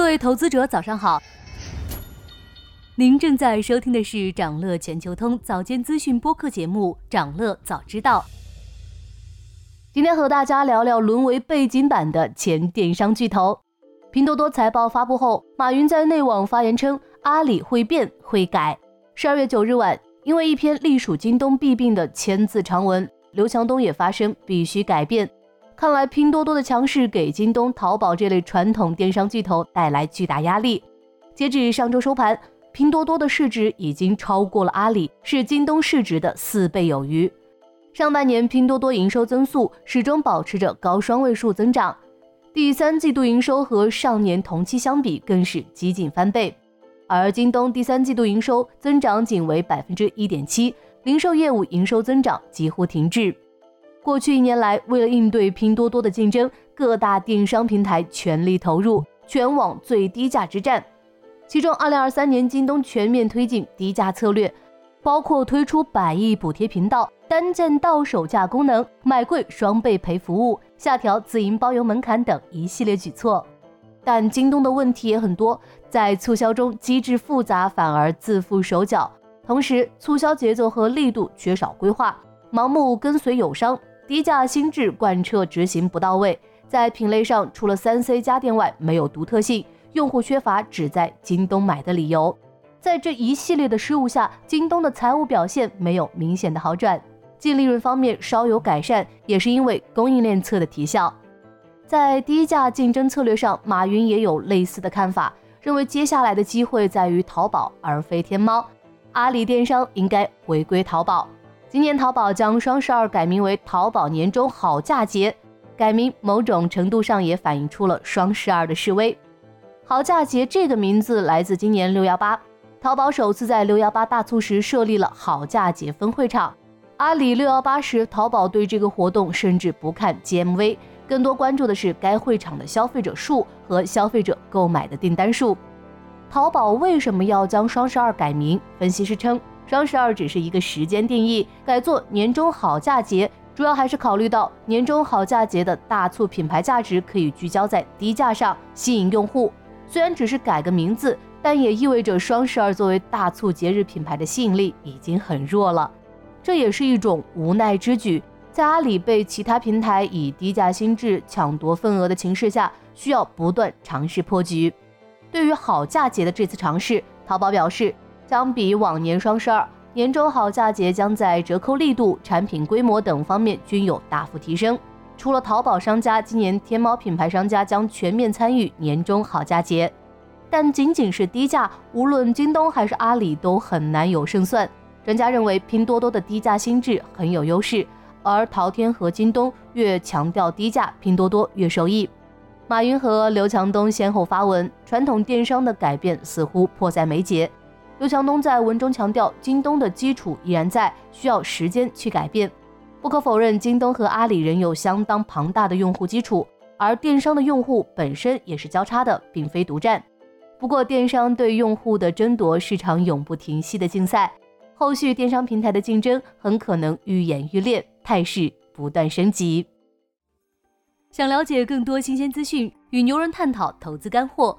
各位投资者，早上好。您正在收听的是长乐全球通早间资讯播客节目《长乐早知道》。今天和大家聊聊沦为背景板的前电商巨头拼多多财报发布后，马云在内网发言称，阿里会变会改。十二月九日晚，因为一篇隶属京东弊病的千字长文，刘强东也发声，必须改变。看来拼多多的强势给京东、淘宝这类传统电商巨头带来巨大压力。截至上周收盘，拼多多的市值已经超过了阿里，是京东市值的四倍有余。上半年拼多多营收增速始终保持着高双位数增长，第三季度营收和上年同期相比更是几近翻倍。而京东第三季度营收增长仅为百分之一点七，零售业务营收增长几乎停滞。过去一年来，为了应对拼多多的竞争，各大电商平台全力投入全网最低价之战。其中，二零二三年京东全面推进低价策略，包括推出百亿补贴频道、单件到手价功能、买贵双倍赔服务、下调自营包邮门槛等一系列举措。但京东的问题也很多，在促销中机制复杂，反而自负手脚，同时促销节奏和力度缺少规划，盲目跟随友商。低价心智贯彻执行不到位，在品类上除了三 C 家电外没有独特性，用户缺乏只在京东买的理由。在这一系列的失误下，京东的财务表现没有明显的好转，净利润方面稍有改善，也是因为供应链侧的提效。在低价竞争策略上，马云也有类似的看法，认为接下来的机会在于淘宝而非天猫，阿里电商应该回归淘宝。今年淘宝将双十二改名为淘宝年终好价节，改名某种程度上也反映出了双十二的示威。好价节这个名字来自今年六幺八，淘宝首次在六幺八大促时设立了好价节分会场。阿里六幺八时，淘宝对这个活动甚至不看 GMV，更多关注的是该会场的消费者数和消费者购买的订单数。淘宝为什么要将双十二改名？分析师称。双十二只是一个时间定义，改做年终好价节，主要还是考虑到年终好价节的大促品牌价值可以聚焦在低价上，吸引用户。虽然只是改个名字，但也意味着双十二作为大促节日品牌的吸引力已经很弱了。这也是一种无奈之举，在阿里被其他平台以低价心智抢夺份额的情势下，需要不断尝试破局。对于好价节的这次尝试，淘宝表示。相比往年双十二，年终好价节将在折扣力度、产品规模等方面均有大幅提升。除了淘宝商家，今年天猫品牌商家将全面参与年终好价节。但仅仅是低价，无论京东还是阿里都很难有胜算。专家认为，拼多多的低价心智很有优势，而淘天和京东越强调低价，拼多多越受益。马云和刘强东先后发文，传统电商的改变似乎迫在眉睫。刘强东在文中强调，京东的基础依然在，需要时间去改变。不可否认，京东和阿里仍有相当庞大的用户基础，而电商的用户本身也是交叉的，并非独占。不过，电商对用户的争夺是场永不停息的竞赛，后续电商平台的竞争很可能愈演愈烈，态势不断升级。想了解更多新鲜资讯，与牛人探讨投资干货。